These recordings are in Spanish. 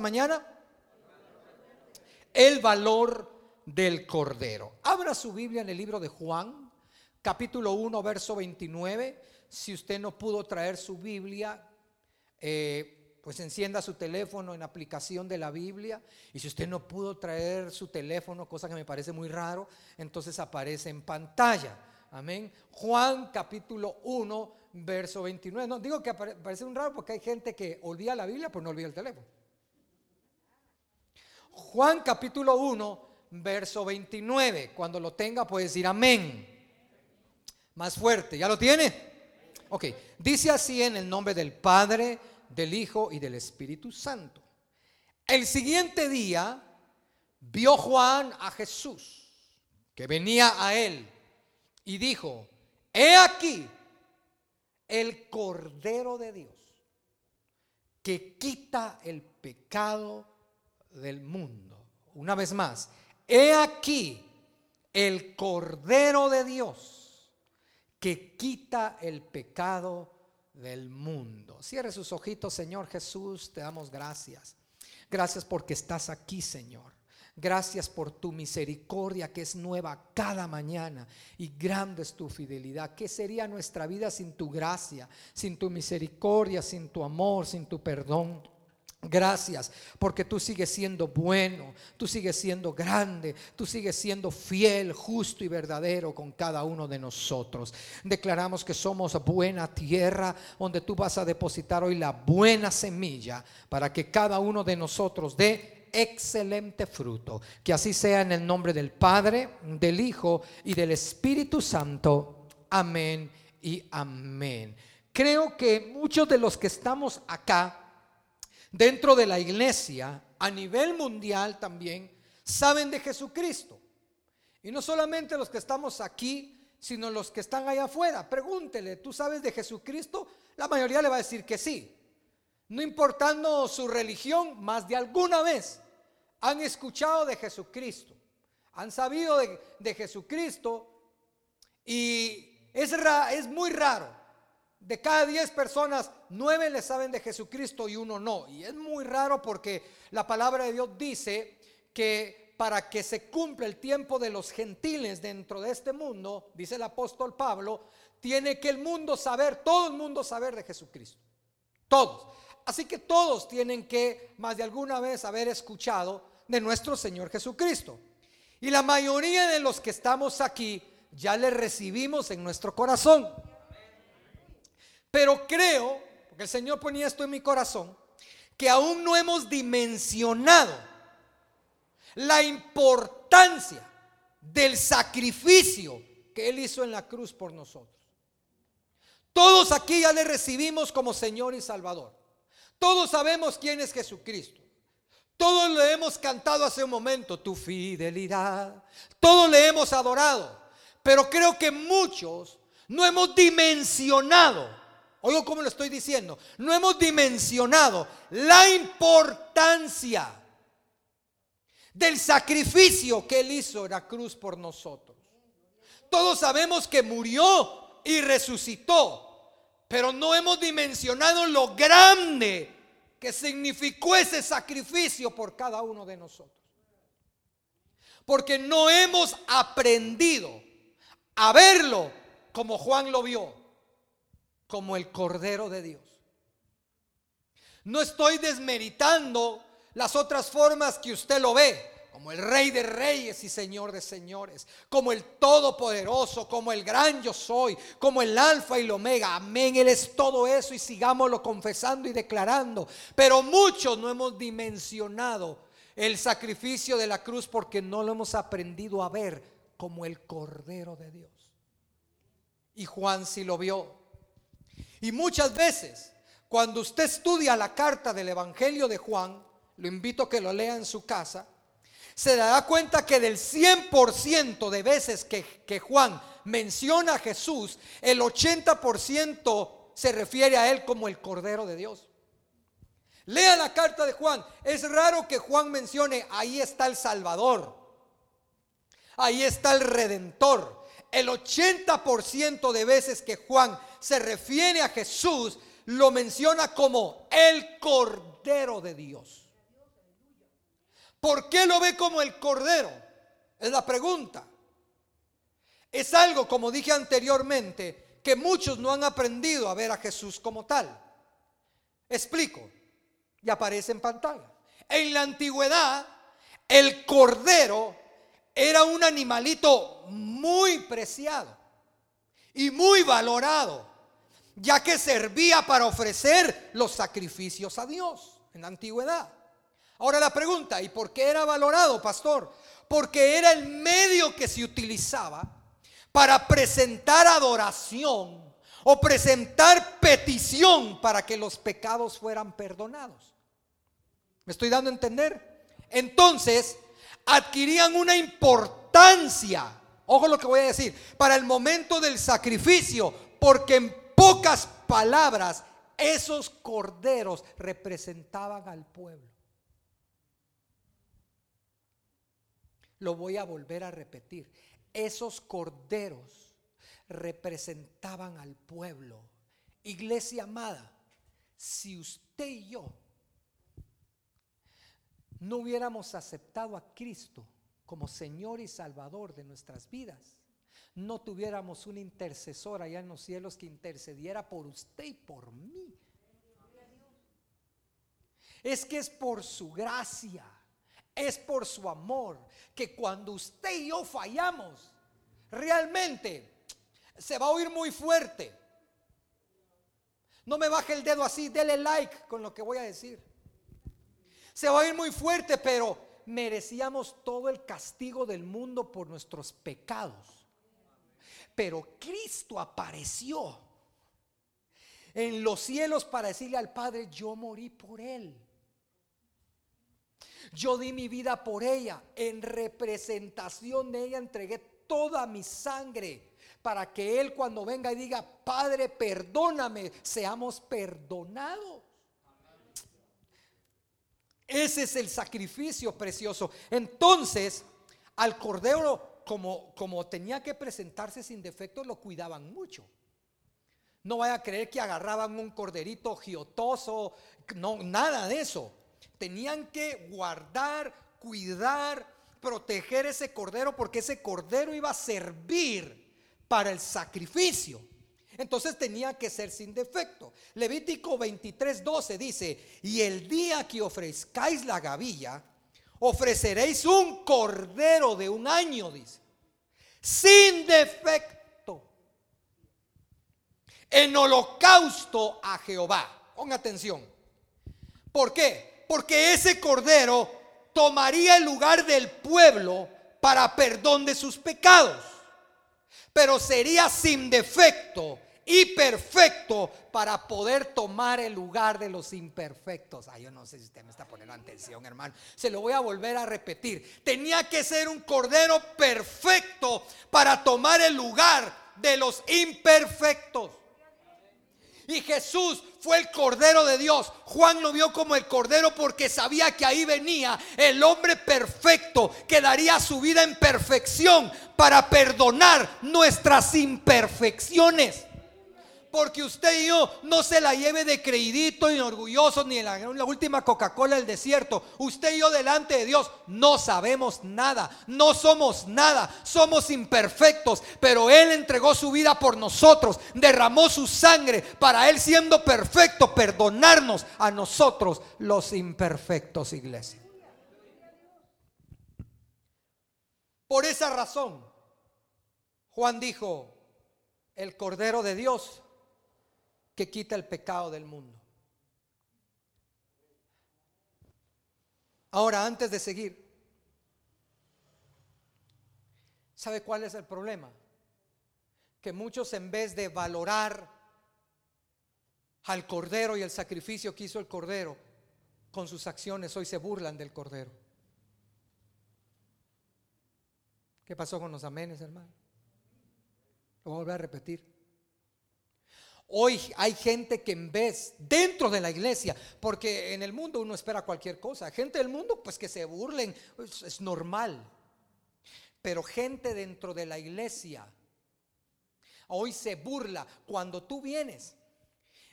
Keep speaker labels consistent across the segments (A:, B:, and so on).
A: mañana? El valor del cordero. Abra su Biblia en el libro de Juan, capítulo 1, verso 29. Si usted no pudo traer su Biblia, eh, pues encienda su teléfono en aplicación de la Biblia. Y si usted no pudo traer su teléfono, cosa que me parece muy raro, entonces aparece en pantalla. Amén. Juan capítulo 1, verso 29. No, digo que parece un raro porque hay gente que olvida la Biblia, pero no olvida el teléfono. Juan capítulo 1, verso 29. Cuando lo tenga puede decir amén. Más fuerte, ¿ya lo tiene? Ok, dice así en el nombre del Padre, del Hijo y del Espíritu Santo. El siguiente día vio Juan a Jesús, que venía a él, y dijo, he aquí el Cordero de Dios que quita el pecado del mundo. Una vez más, he aquí el Cordero de Dios que quita el pecado del mundo. Cierre sus ojitos, Señor Jesús, te damos gracias. Gracias porque estás aquí, Señor. Gracias por tu misericordia que es nueva cada mañana y grande es tu fidelidad. ¿Qué sería nuestra vida sin tu gracia, sin tu misericordia, sin tu amor, sin tu perdón? Gracias porque tú sigues siendo bueno, tú sigues siendo grande, tú sigues siendo fiel, justo y verdadero con cada uno de nosotros. Declaramos que somos buena tierra donde tú vas a depositar hoy la buena semilla para que cada uno de nosotros dé excelente fruto. Que así sea en el nombre del Padre, del Hijo y del Espíritu Santo. Amén y amén. Creo que muchos de los que estamos acá, dentro de la iglesia, a nivel mundial también, saben de Jesucristo. Y no solamente los que estamos aquí, sino los que están allá afuera. Pregúntele, ¿tú sabes de Jesucristo? La mayoría le va a decir que sí. No importando su religión, más de alguna vez han escuchado de Jesucristo, han sabido de, Jesucristo y es, es muy raro. De cada 10 personas, 9 le saben de Jesucristo y uno no. Y es muy raro porque la palabra de Dios dice que para que se cumpla el tiempo de los gentiles dentro de este mundo, dice el apóstol Pablo, tiene que el mundo saber, todo el mundo saber de Jesucristo. Todos. Así que todos tienen que más de alguna vez haber escuchado de nuestro Señor Jesucristo. Y la mayoría de los que estamos aquí ya le recibimos en nuestro corazón. Pero creo, porque el Señor ponía esto en mi corazón, que aún no hemos dimensionado la importancia del sacrificio que Él hizo en la cruz por nosotros. Todos aquí ya le recibimos como Señor y Salvador. Todos sabemos quién es Jesucristo. Todos le hemos cantado hace un momento, tu fidelidad. Todos le hemos adorado. Pero creo que muchos no hemos dimensionado, oigo cómo lo estoy diciendo, no hemos dimensionado la importancia del sacrificio que Él hizo en la cruz por nosotros. Todos sabemos que murió y resucitó. Pero no hemos dimensionado lo grande que significó ese sacrificio por cada uno de nosotros. Porque no hemos aprendido a verlo como Juan lo vio, como el Cordero de Dios. No estoy desmeritando las otras formas que usted lo ve como el rey de reyes y señor de señores, como el todopoderoso, como el gran yo soy, como el alfa y el omega. Amén, Él es todo eso y sigámoslo confesando y declarando. Pero muchos no hemos dimensionado el sacrificio de la cruz porque no lo hemos aprendido a ver como el Cordero de Dios. Y Juan sí lo vio. Y muchas veces, cuando usted estudia la carta del Evangelio de Juan, lo invito a que lo lea en su casa, se dará cuenta que del 100% de veces que, Juan menciona a Jesús, el 80% se refiere a él como el Cordero de Dios. Lea la carta de Juan. Es raro que Juan mencione, ahí está el Salvador, ahí está el Redentor. El 80% de veces que Juan se refiere a Jesús, lo menciona como el Cordero de Dios. ¿Por qué lo ve como el cordero? Es la pregunta. Es algo, como dije anteriormente, que muchos no han aprendido a ver a Jesús como tal. Explico. Y aparece en pantalla. En la antigüedad, el cordero era un animalito muy preciado y muy valorado, ya que servía para ofrecer los sacrificios a Dios en la antigüedad. Ahora la pregunta, ¿y por qué era valorado, pastor? Porque era el medio que se utilizaba para presentar adoración o presentar petición para que los pecados fueran perdonados. ¿Me estoy dando a entender? Entonces, adquirían una importancia, ojo lo que voy a decir, para el momento del sacrificio, porque en pocas palabras, esos corderos representaban al pueblo. Lo voy a volver a repetir. Esos corderos representaban al pueblo. Iglesia amada, si usted y yo no hubiéramos aceptado a Cristo como Señor y Salvador de nuestras vidas, no tuviéramos un intercesor allá en los cielos que intercediera por usted y por mí. Es que es por su gracia, es por su amor, que cuando usted y yo fallamos, realmente se va a oír muy fuerte. No me baje el dedo así, dele like con lo que voy a decir. Se va a ir muy fuerte, pero merecíamos todo el castigo del mundo por nuestros pecados. Pero Cristo apareció en los cielos para decirle al Padre, yo morí por Él. Yo di mi vida por ella. En representación de ella entregué toda mi sangre para que Él cuando venga y diga, Padre, perdóname, seamos perdonados. Ese es el sacrificio precioso. Entonces, al cordero, como, como tenía que presentarse sin defecto, lo cuidaban mucho. No vaya a creer que agarraban un corderito giotoso, no, nada de eso. Tenían que guardar, cuidar, proteger ese cordero, porque ese cordero iba a servir para el sacrificio. Entonces tenía que ser sin defecto. Levítico 23, 12 dice, y el día que ofrezcáis la gavilla, ofreceréis un cordero de un año, dice, sin defecto, en holocausto a Jehová. Ponga atención. ¿Por qué? Porque ese cordero tomaría el lugar del pueblo para perdón de sus pecados, pero sería sin defecto y perfecto para poder tomar el lugar de los imperfectos. Ay, yo no sé si usted me está poniendo atención, hermano. Se lo voy a volver a repetir. Tenía que ser un cordero perfecto para tomar el lugar de los imperfectos. Y Jesús fue el Cordero de Dios. Juan lo vio como el Cordero porque sabía que ahí venía el hombre perfecto que daría su vida en perfección para perdonar nuestras imperfecciones. Porque usted y yo no se la lleve de creidito y orgulloso ni en la, la, última Coca-Cola del desierto. Usted y yo delante de Dios no sabemos nada, no somos nada, somos imperfectos. Pero Él entregó su vida por nosotros, derramó su sangre para Él siendo perfecto, perdonarnos a nosotros los imperfectos, iglesia. Por esa razón, Juan dijo, el Cordero de Dios que quita el pecado del mundo. Ahora, antes de seguir, ¿sabe cuál es el problema? Que muchos en vez de valorar al cordero y el sacrificio que hizo el cordero con sus acciones, hoy se burlan del cordero. ¿Qué pasó con los amenes, hermano? Lo voy a volver a repetir. Hoy hay gente que en vez, dentro de la iglesia, porque en el mundo uno espera cualquier cosa, gente del mundo pues que se burlen, es, es normal, pero gente dentro de la iglesia hoy se burla cuando tú vienes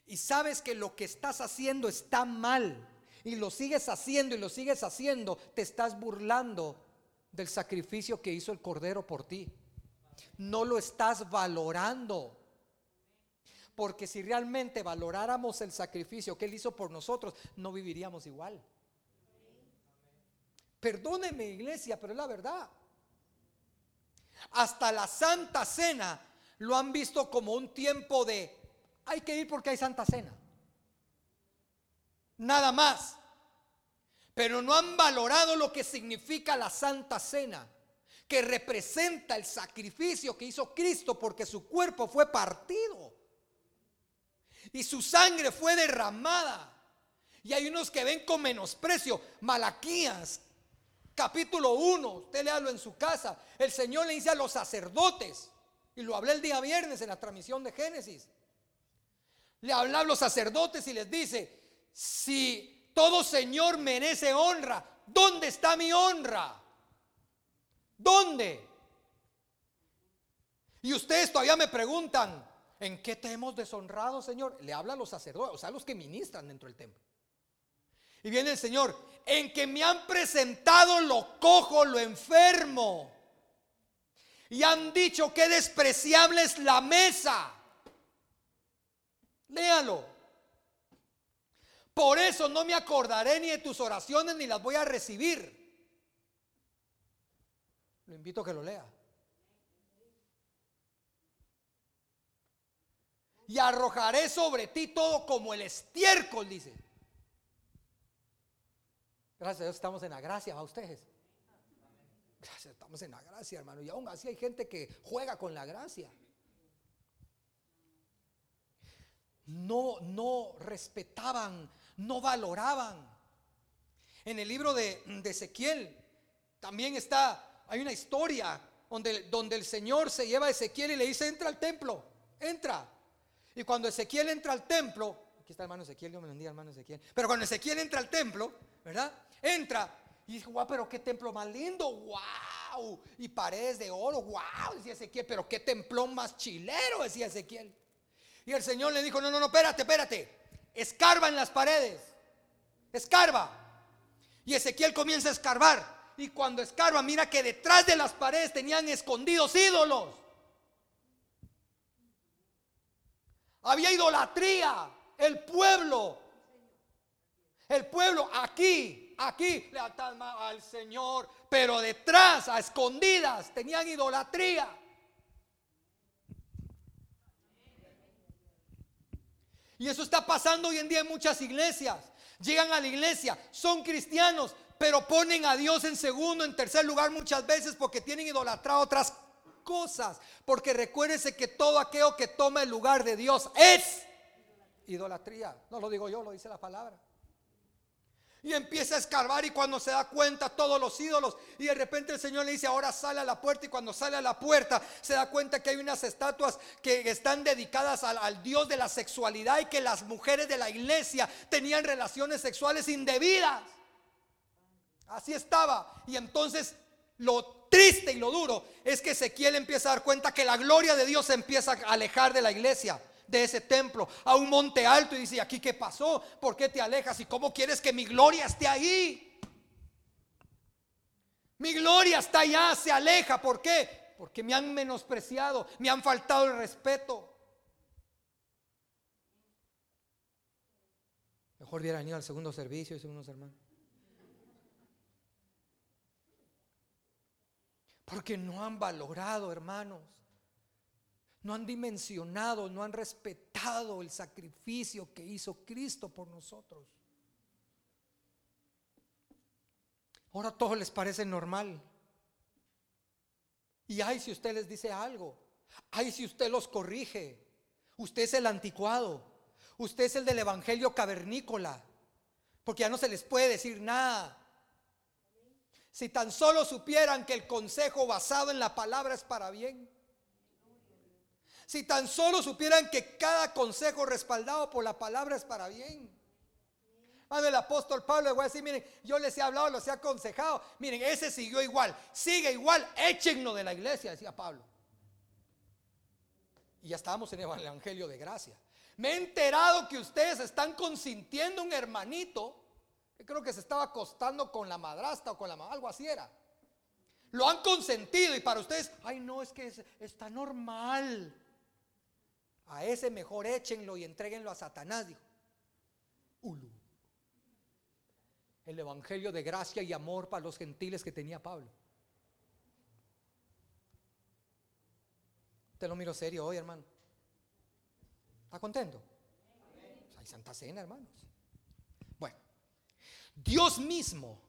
A: y sabes que lo que estás haciendo está mal y lo sigues haciendo y lo sigues haciendo, te estás burlando del sacrificio que hizo el Cordero por ti. No lo estás valorando. Porque si realmente valoráramos el sacrificio que Él hizo por nosotros, no viviríamos igual. Perdóneme iglesia, pero es la verdad. Hasta la Santa Cena lo han visto como un tiempo de, hay que ir porque hay Santa Cena. Nada más. Pero no han valorado lo que significa la Santa Cena, que representa el sacrificio que hizo Cristo porque su cuerpo fue partido y su sangre fue derramada. Y hay unos que ven con menosprecio. Malaquías, capítulo 1, usted léalo en su casa. El Señor le dice a los sacerdotes, y lo hablé el día viernes en la transmisión de Génesis. Le habla a los sacerdotes y les dice, si todo Señor merece honra, ¿dónde está mi honra? ¿Dónde? Y ustedes todavía me preguntan, ¿en qué te hemos deshonrado, Señor? Le habla a los sacerdotes, o sea, a los que ministran dentro del templo. Y viene el Señor, en que me han presentado lo cojo, lo enfermo. Y han dicho que despreciable es la mesa. Léalo. Por eso no me acordaré ni de tus oraciones ni las voy a recibir. Lo invito a que lo lea. Y arrojaré sobre ti todo como el estiércol, dice. Gracias a Dios estamos en la gracia, a ustedes. Gracias, estamos en la gracia, hermano. Y aún así hay gente que juega con la gracia. No, no respetaban no valoraban. En el libro de, Ezequiel también está, hay una historia donde, donde el Señor se lleva a Ezequiel y le dice, entra al templo, entra. Y cuando Ezequiel entra al templo, aquí está el hermano Ezequiel, Dios me bendiga hermano Ezequiel, pero cuando Ezequiel entra al templo, ¿verdad? Entra y dice, guau, pero qué templo más lindo, wow, y paredes de oro, wow, decía Ezequiel, pero qué templón más chilero, decía Ezequiel. Y el Señor le dijo, no, no, no, espérate, espérate, escarba en las paredes, escarba. Y Ezequiel comienza a escarbar. Y cuando escarba, mira que detrás de las paredes tenían escondidos ídolos. Había idolatría. El pueblo, el pueblo aquí, aquí le al Señor, pero detrás, a escondidas, tenían idolatría. Y eso está pasando hoy en día en muchas iglesias. Llegan a la iglesia, son cristianos, pero ponen a Dios en segundo, en tercer lugar muchas veces porque tienen idolatrado otras cosas. Porque recuérdese que todo aquello que toma el lugar de Dios es idolatría. No lo digo yo, lo dice la palabra. Y empieza a escarbar y cuando se da cuenta todos los ídolos y de repente el Señor le dice, ahora sale a la puerta y cuando sale a la puerta se da cuenta que hay unas estatuas que están dedicadas al, al Dios de la sexualidad y que las mujeres de la iglesia tenían relaciones sexuales indebidas. Así estaba. Y entonces lo triste y lo duro es que Ezequiel empieza a dar cuenta que la gloria de Dios se empieza a alejar de la iglesia de ese templo a un monte alto y dice, ¿aquí qué pasó? ¿Por qué te alejas? ¿Y cómo quieres que mi gloria esté ahí? Mi gloria está allá, se aleja. ¿Por qué? Porque me han menospreciado, me han faltado el respeto. Mejor hubiera venido al segundo servicio, unos hermanos. Porque no han valorado, hermanos no han dimensionado, no han respetado el sacrificio que hizo Cristo por nosotros. Ahora todo les parece normal. Y ay si usted les dice algo, ay si usted los corrige, usted es el anticuado, usted es el del evangelio cavernícola, porque ya no se les puede decir nada. Si tan solo supieran que el consejo basado en la palabra es para bien. Si tan solo supieran que cada consejo respaldado por la palabra es para bien. Cuando el apóstol Pablo le voy a decir, miren, yo les he hablado, los he aconsejado. Miren, ese siguió igual, sigue igual, échenlo de la iglesia, decía Pablo. Y ya estábamos en el Evangelio de gracia. Me he enterado que ustedes están consintiendo un hermanito Creo que se estaba acostando con la madrastra o con la mamá, algo así era. Lo han consentido y para ustedes, ay no, es que está normal. A ese mejor échenlo y entreguenlo a Satanás, dijo. Ulu. El evangelio de gracia y amor para los gentiles que tenía Pablo. Te lo miro serio hoy, hermano. ¿Está contento? Pues hay Santa Cena, hermanos. Dios mismo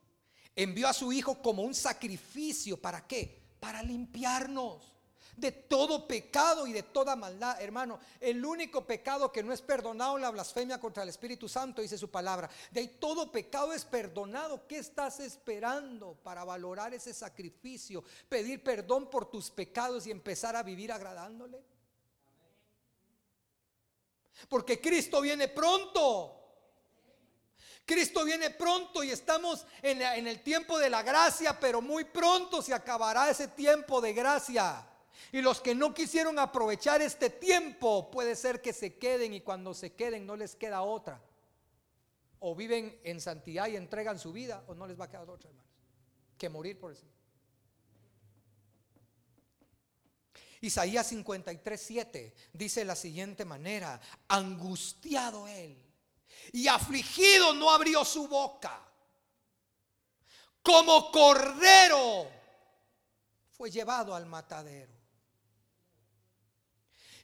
A: envió a su Hijo como un sacrificio. ¿Para qué? Para limpiarnos de todo pecado y de toda maldad, hermano. El único pecado que no es perdonado la blasfemia contra el Espíritu Santo, dice su palabra. De ahí todo pecado es perdonado. ¿Qué estás esperando para valorar ese sacrificio? Pedir perdón por tus pecados y empezar a vivir agradándole. Porque Cristo viene pronto. Cristo viene pronto y estamos en, el tiempo de la gracia, pero muy pronto se acabará ese tiempo de gracia. Y los que no quisieron aprovechar este tiempo, puede ser que se queden y cuando se queden no les queda otra. O viven en santidad y entregan su vida, o no les va a quedar otra, hermanos, que morir por eso. Isaías 53, 7 dice de la siguiente manera, angustiado él y afligido no abrió su boca. Como cordero fue llevado al matadero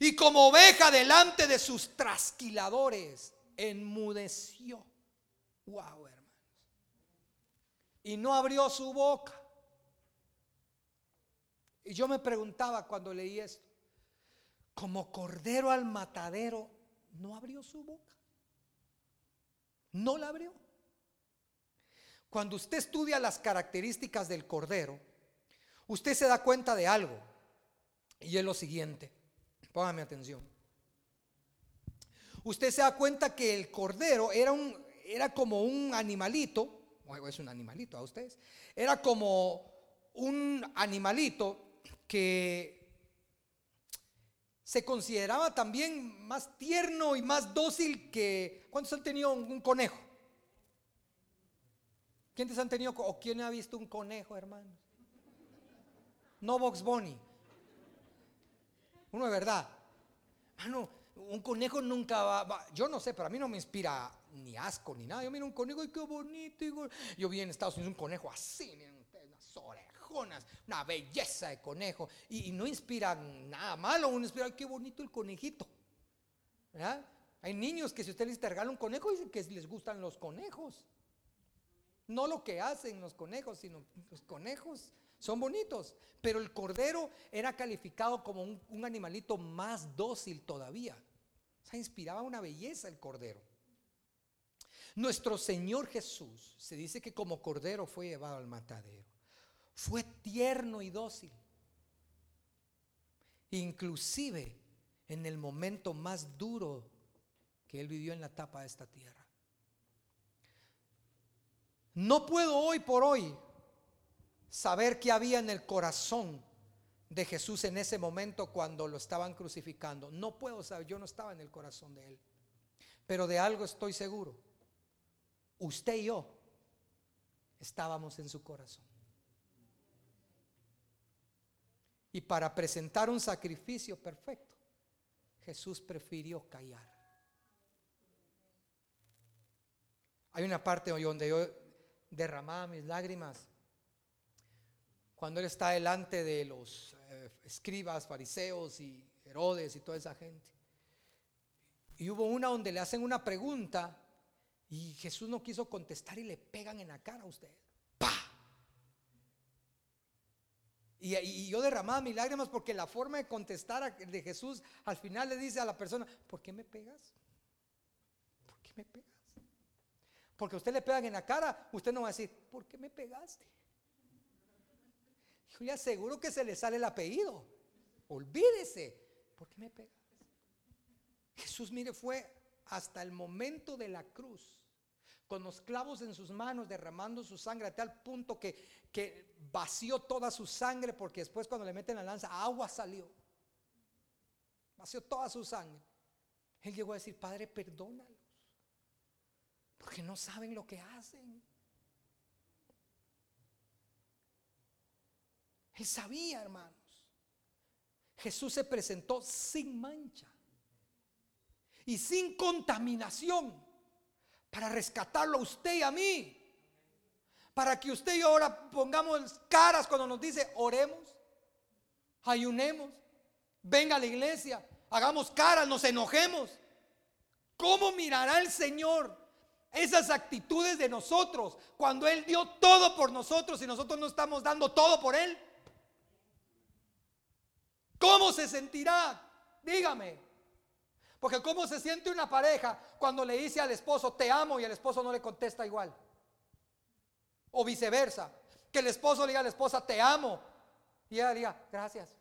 A: y como oveja delante de sus trasquiladores, enmudeció. Wow, hermanos. Y no abrió su boca. Y yo me preguntaba cuando leí esto, como cordero al matadero, no abrió su boca. No la abrió. Cuando usted estudia las características del cordero, usted se da cuenta de algo. Y es lo siguiente. Póngame atención. Usted se da cuenta que el cordero era, un, era como un animalito, es un animalito a ustedes, era como un animalito que se consideraba también más tierno y más dócil que... ¿Cuántos han tenido un, conejo? ¿Quiénes han tenido o quién ha visto un conejo, hermano? No Box Bunny. Uno de verdad. Ah, no, un conejo nunca va, Yo no sé, pero a mí no me inspira ni asco ni nada. Yo miro un conejo y qué bonito. Yo vi en Estados Unidos un conejo así, miren ustedes, unas una belleza de conejo. Y, no inspira nada malo. Uno inspira, ay, qué bonito el conejito. Hay niños que si usted les regala un conejo, dicen que les gustan los conejos. No lo que hacen los conejos, sino los conejos son bonitos, pero el cordero era calificado como un, animalito más dócil todavía. O sea, inspiraba una belleza el cordero. Nuestro Señor Jesús se dice que como cordero fue llevado al matadero. Fue tierno y dócil. Inclusive en el momento más duro que él vivió en la tapa de esta tierra. No puedo hoy por hoy saber qué había en el corazón de Jesús en ese momento cuando lo estaban crucificando. No puedo saber, yo no estaba en el corazón de él. Pero de algo estoy seguro. Usted y yo estábamos en su corazón. Y para presentar un sacrificio perfecto, Jesús prefirió callar. Hay una parte donde yo derramaba mis lágrimas cuando él está delante de los eh, escribas, fariseos y Herodes y toda esa gente. Y hubo una donde le hacen una pregunta y Jesús no quiso contestar y le pegan en la cara a usted. Y, yo derramaba mis lágrimas porque la forma de contestar de Jesús al final le dice a la persona, ¿por qué me pegas? ¿Por qué me pegas? Porque a usted le pegan en la cara, usted no va a decir, ¿por qué me pegaste? Yo le aseguro que se le sale el apellido. Olvídese. ¿Por qué me pegas? Jesús, mire, fue hasta el momento de la cruz, con los clavos en sus manos, derramando su sangre a tal punto que, que vació toda su sangre, porque después cuando le meten la lanza, agua salió. Vació toda su sangre. Él llegó a decir, Padre, perdónalos. Porque no saben lo que hacen. Él sabía, hermanos. Jesús se presentó sin mancha y sin contaminación para rescatarlo a usted y a mí. Para que usted y ahora pongamos caras cuando nos dice oremos, ayunemos, venga a la iglesia, hagamos caras, nos enojemos. ¿Cómo mirará el Señor esas actitudes de nosotros cuando Él dio todo por nosotros y nosotros no estamos dando todo por Él? ¿Cómo se sentirá? Dígame. Porque ¿cómo se siente una pareja cuando le dice al esposo, te amo y el esposo no le contesta igual? O viceversa. Que el esposo le diga a la esposa, te amo. Y ella diga, gracias.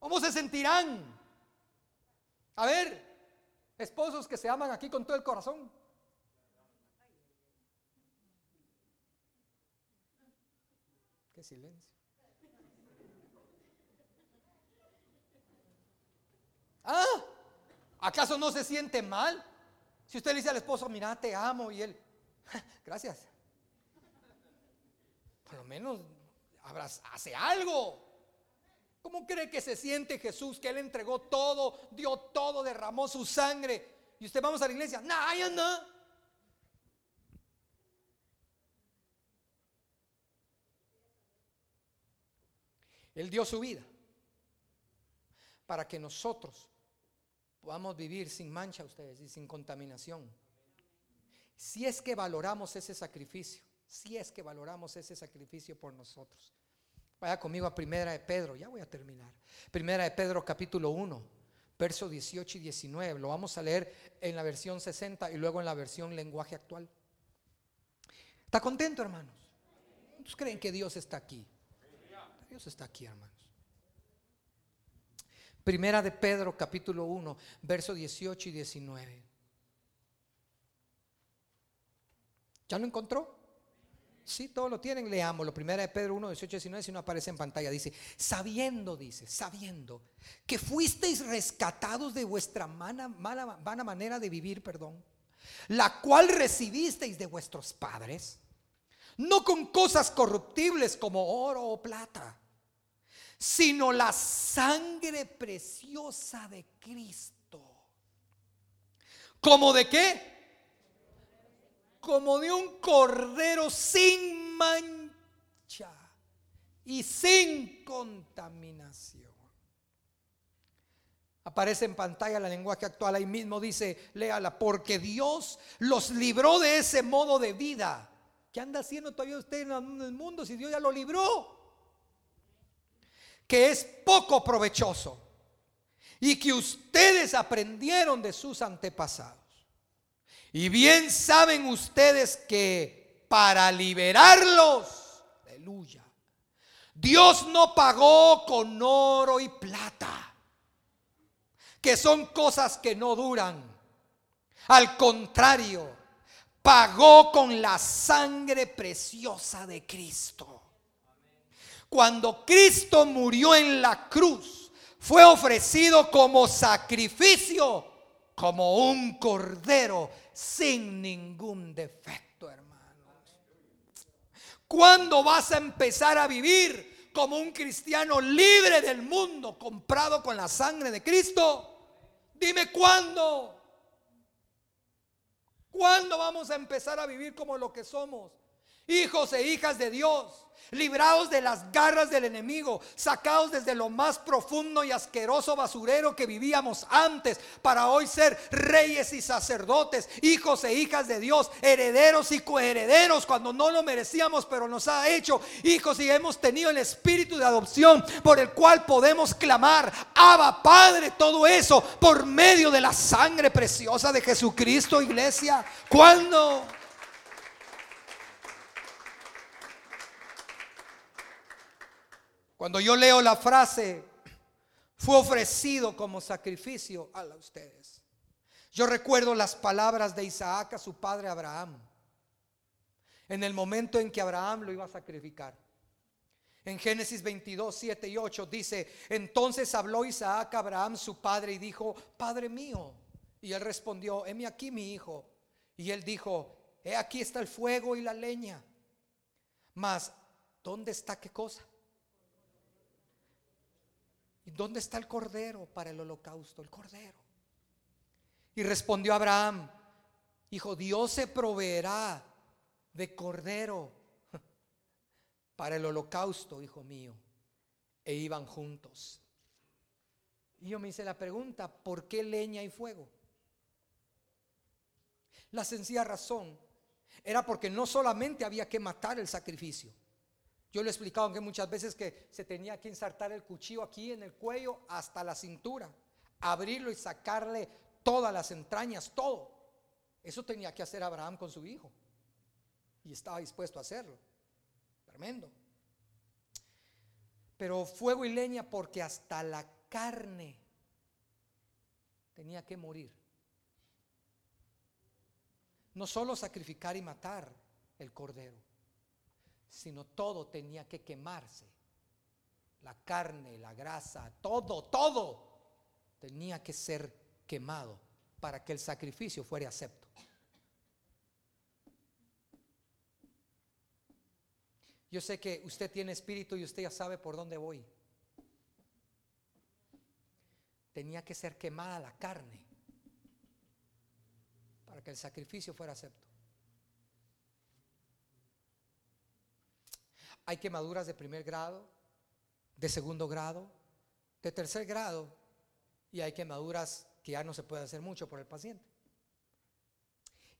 A: ¿Cómo se sentirán? A ver, esposos que se aman aquí con todo el corazón. Qué silencio. Ah, ¿acaso no se siente mal? Si usted le dice al esposo, mira, te amo, y él, gracias. Por lo menos hace algo. ¿Cómo cree que se siente Jesús que Él entregó todo, dio todo, derramó su sangre? Y usted vamos a la iglesia, no, ya no. Él dio su vida para que nosotros podamos vivir sin mancha ustedes y sin contaminación. Si es que valoramos ese sacrificio, si es que valoramos ese sacrificio por nosotros. Vaya conmigo a Primera de Pedro, ya voy a terminar. Primera de Pedro capítulo 1, verso 18 y 19. Lo vamos a leer en la versión 60 y luego en la versión lenguaje actual. ¿Está contento, hermanos? ¿Cuántos creen que Dios está aquí? Dios está aquí, hermanos. Primera de Pedro, capítulo 1, verso 18 y 19. ¿Ya lo encontró? Sí, todo lo tienen, leámoslo. Primera de Pedro 1, 18 y 19, si no aparece en pantalla, dice, sabiendo, dice, sabiendo que fuisteis rescatados de vuestra mala, mala, vana manera de vivir, perdón, la cual recibisteis de vuestros padres, no con cosas corruptibles como oro o plata sino la sangre preciosa de Cristo. ¿Como de qué? Como de un cordero sin mancha y sin contaminación. Aparece en pantalla la lenguaje actual, ahí mismo dice, léala, porque Dios los libró de ese modo de vida. ¿Qué anda haciendo todavía usted en el mundo si Dios ya lo libró? Que es poco provechoso y que ustedes aprendieron de sus antepasados. Y bien saben ustedes que para liberarlos, aleluya, Dios no pagó con oro y plata, que son cosas que no duran. Al contrario, pagó con la sangre preciosa de Cristo cuando Cristo murió en la cruz, fue ofrecido como sacrificio, como un cordero sin ningún defecto, hermanos. ¿Cuándo vas a empezar a vivir como un cristiano libre del mundo, comprado con la sangre de Cristo? Dime cuándo. ¿Cuándo vamos a empezar a vivir como lo que somos? Hijos e hijas de Dios librados de las garras del enemigo, sacados desde lo más profundo y asqueroso basurero que vivíamos antes, para hoy ser reyes y sacerdotes, hijos e hijas de Dios, herederos y coherederos cuando no lo merecíamos, pero nos ha hecho hijos y hemos tenido el espíritu de adopción por el cual podemos clamar, Abba Padre, todo eso por medio de la sangre preciosa de Jesucristo, iglesia. Cuando Cuando yo leo la frase, fue ofrecido como sacrificio a ustedes. Yo recuerdo las palabras de Isaac a su padre Abraham. En el momento en que Abraham lo iba a sacrificar. En Génesis 22, 7 y 8 dice, entonces habló Isaac a Abraham su padre y dijo, Padre mío. Y él respondió, heme aquí mi hijo. Y él dijo, he aquí está el fuego y la leña. Mas, ¿dónde está qué cosa? ¿Y dónde está el cordero para el holocausto? El cordero. Y respondió Abraham, hijo, Dios se proveerá de cordero para el holocausto, hijo mío. E iban juntos. Y yo me hice la pregunta, ¿por qué leña y fuego? La sencilla razón era porque no solamente había que matar el sacrificio. Yo le he explicado que muchas veces que se tenía que insertar el cuchillo aquí en el cuello hasta la cintura, abrirlo y sacarle todas las entrañas, todo. Eso tenía que hacer Abraham con su hijo. Y estaba dispuesto a hacerlo. Tremendo. Pero fuego y leña porque hasta la carne tenía que morir. No solo sacrificar y matar el cordero, sino todo tenía que quemarse. La carne, la grasa, todo, todo tenía que ser quemado para que el sacrificio fuera acepto. Yo sé que usted tiene espíritu y usted ya sabe por dónde voy. Tenía que ser quemada la carne para que el sacrificio fuera acepto. Hay quemaduras de primer grado, de segundo grado, de tercer grado y hay quemaduras que ya no se puede hacer mucho por el paciente.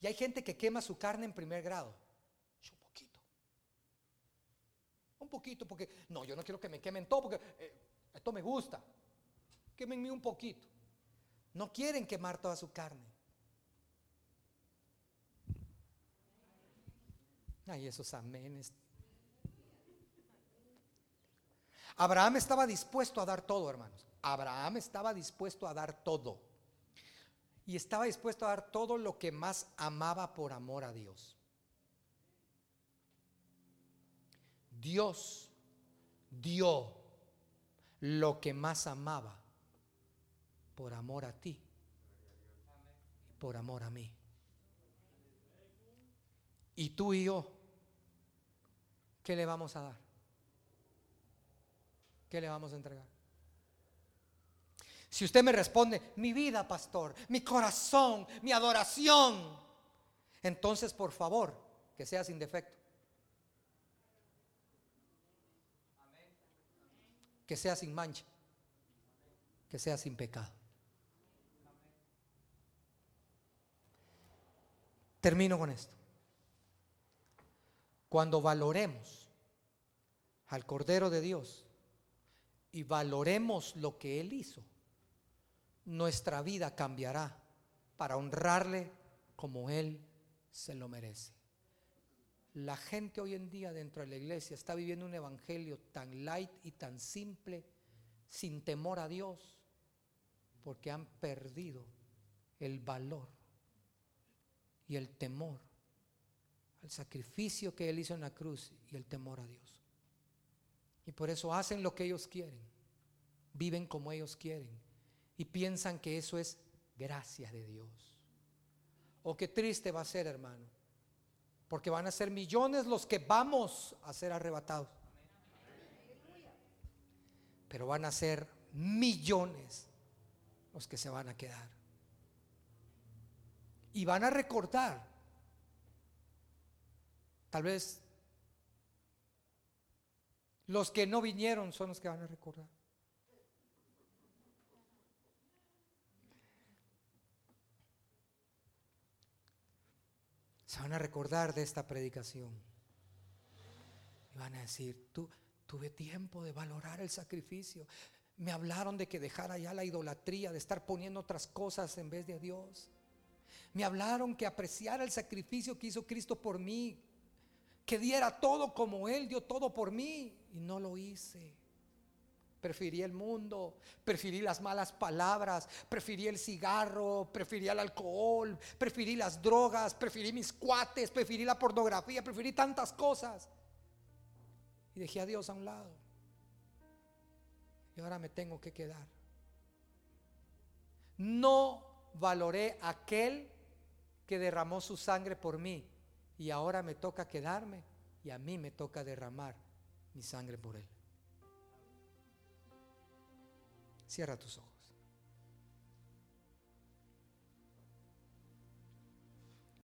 A: Y hay gente que quema su carne en primer grado. Un poquito. Un poquito, porque no, yo no quiero que me quemen todo, porque eh, esto me gusta. Quémenme un poquito. No quieren quemar toda su carne. Ay, esos amenes. Abraham estaba dispuesto a dar todo, hermanos. Abraham estaba dispuesto a dar todo y estaba dispuesto a dar todo lo que más amaba por amor a Dios. Dios dio lo que más amaba por amor a ti y por amor a mí. Y tú y yo, ¿qué le vamos a dar? ¿Qué le vamos a entregar? Si usted me responde, mi vida, pastor, mi corazón, mi adoración, entonces por favor, que sea sin defecto. Que sea sin mancha. Que sea sin pecado. Termino con esto. Cuando valoremos al Cordero de Dios y valoremos lo que Él hizo, nuestra vida cambiará para honrarle como Él se lo merece. La gente hoy en día dentro de la iglesia está viviendo un evangelio tan light y tan simple, sin temor a Dios, porque han perdido el valor y el temor al sacrificio que Él hizo en la cruz y el temor a Dios. Y por eso hacen lo que ellos quieren, viven como ellos quieren y piensan que eso es gracias de Dios. O qué triste va a ser, hermano, porque van a ser millones los que vamos a ser arrebatados. Pero van a ser millones los que se van a quedar. Y van a recordar, tal vez los que no vinieron son los que van a recordar. se van a recordar de esta predicación. Y van a decir, tú, tuve tiempo de valorar el sacrificio. Me hablaron de que dejara ya la idolatría, de estar poniendo otras cosas en vez de Dios. Me hablaron que apreciara el sacrificio que hizo Cristo por mí, que diera todo como Él dio todo por mí y no lo hice. Preferí el mundo, preferí las malas palabras, preferí el cigarro, preferí el alcohol, preferí las drogas, preferí mis cuates, preferí la pornografía, preferí tantas cosas. Y dejé a Dios a un lado. Y ahora me tengo que quedar. No valoré aquel que derramó su sangre por mí y ahora me toca quedarme y a mí me toca derramar mi sangre por él. Cierra tus ojos.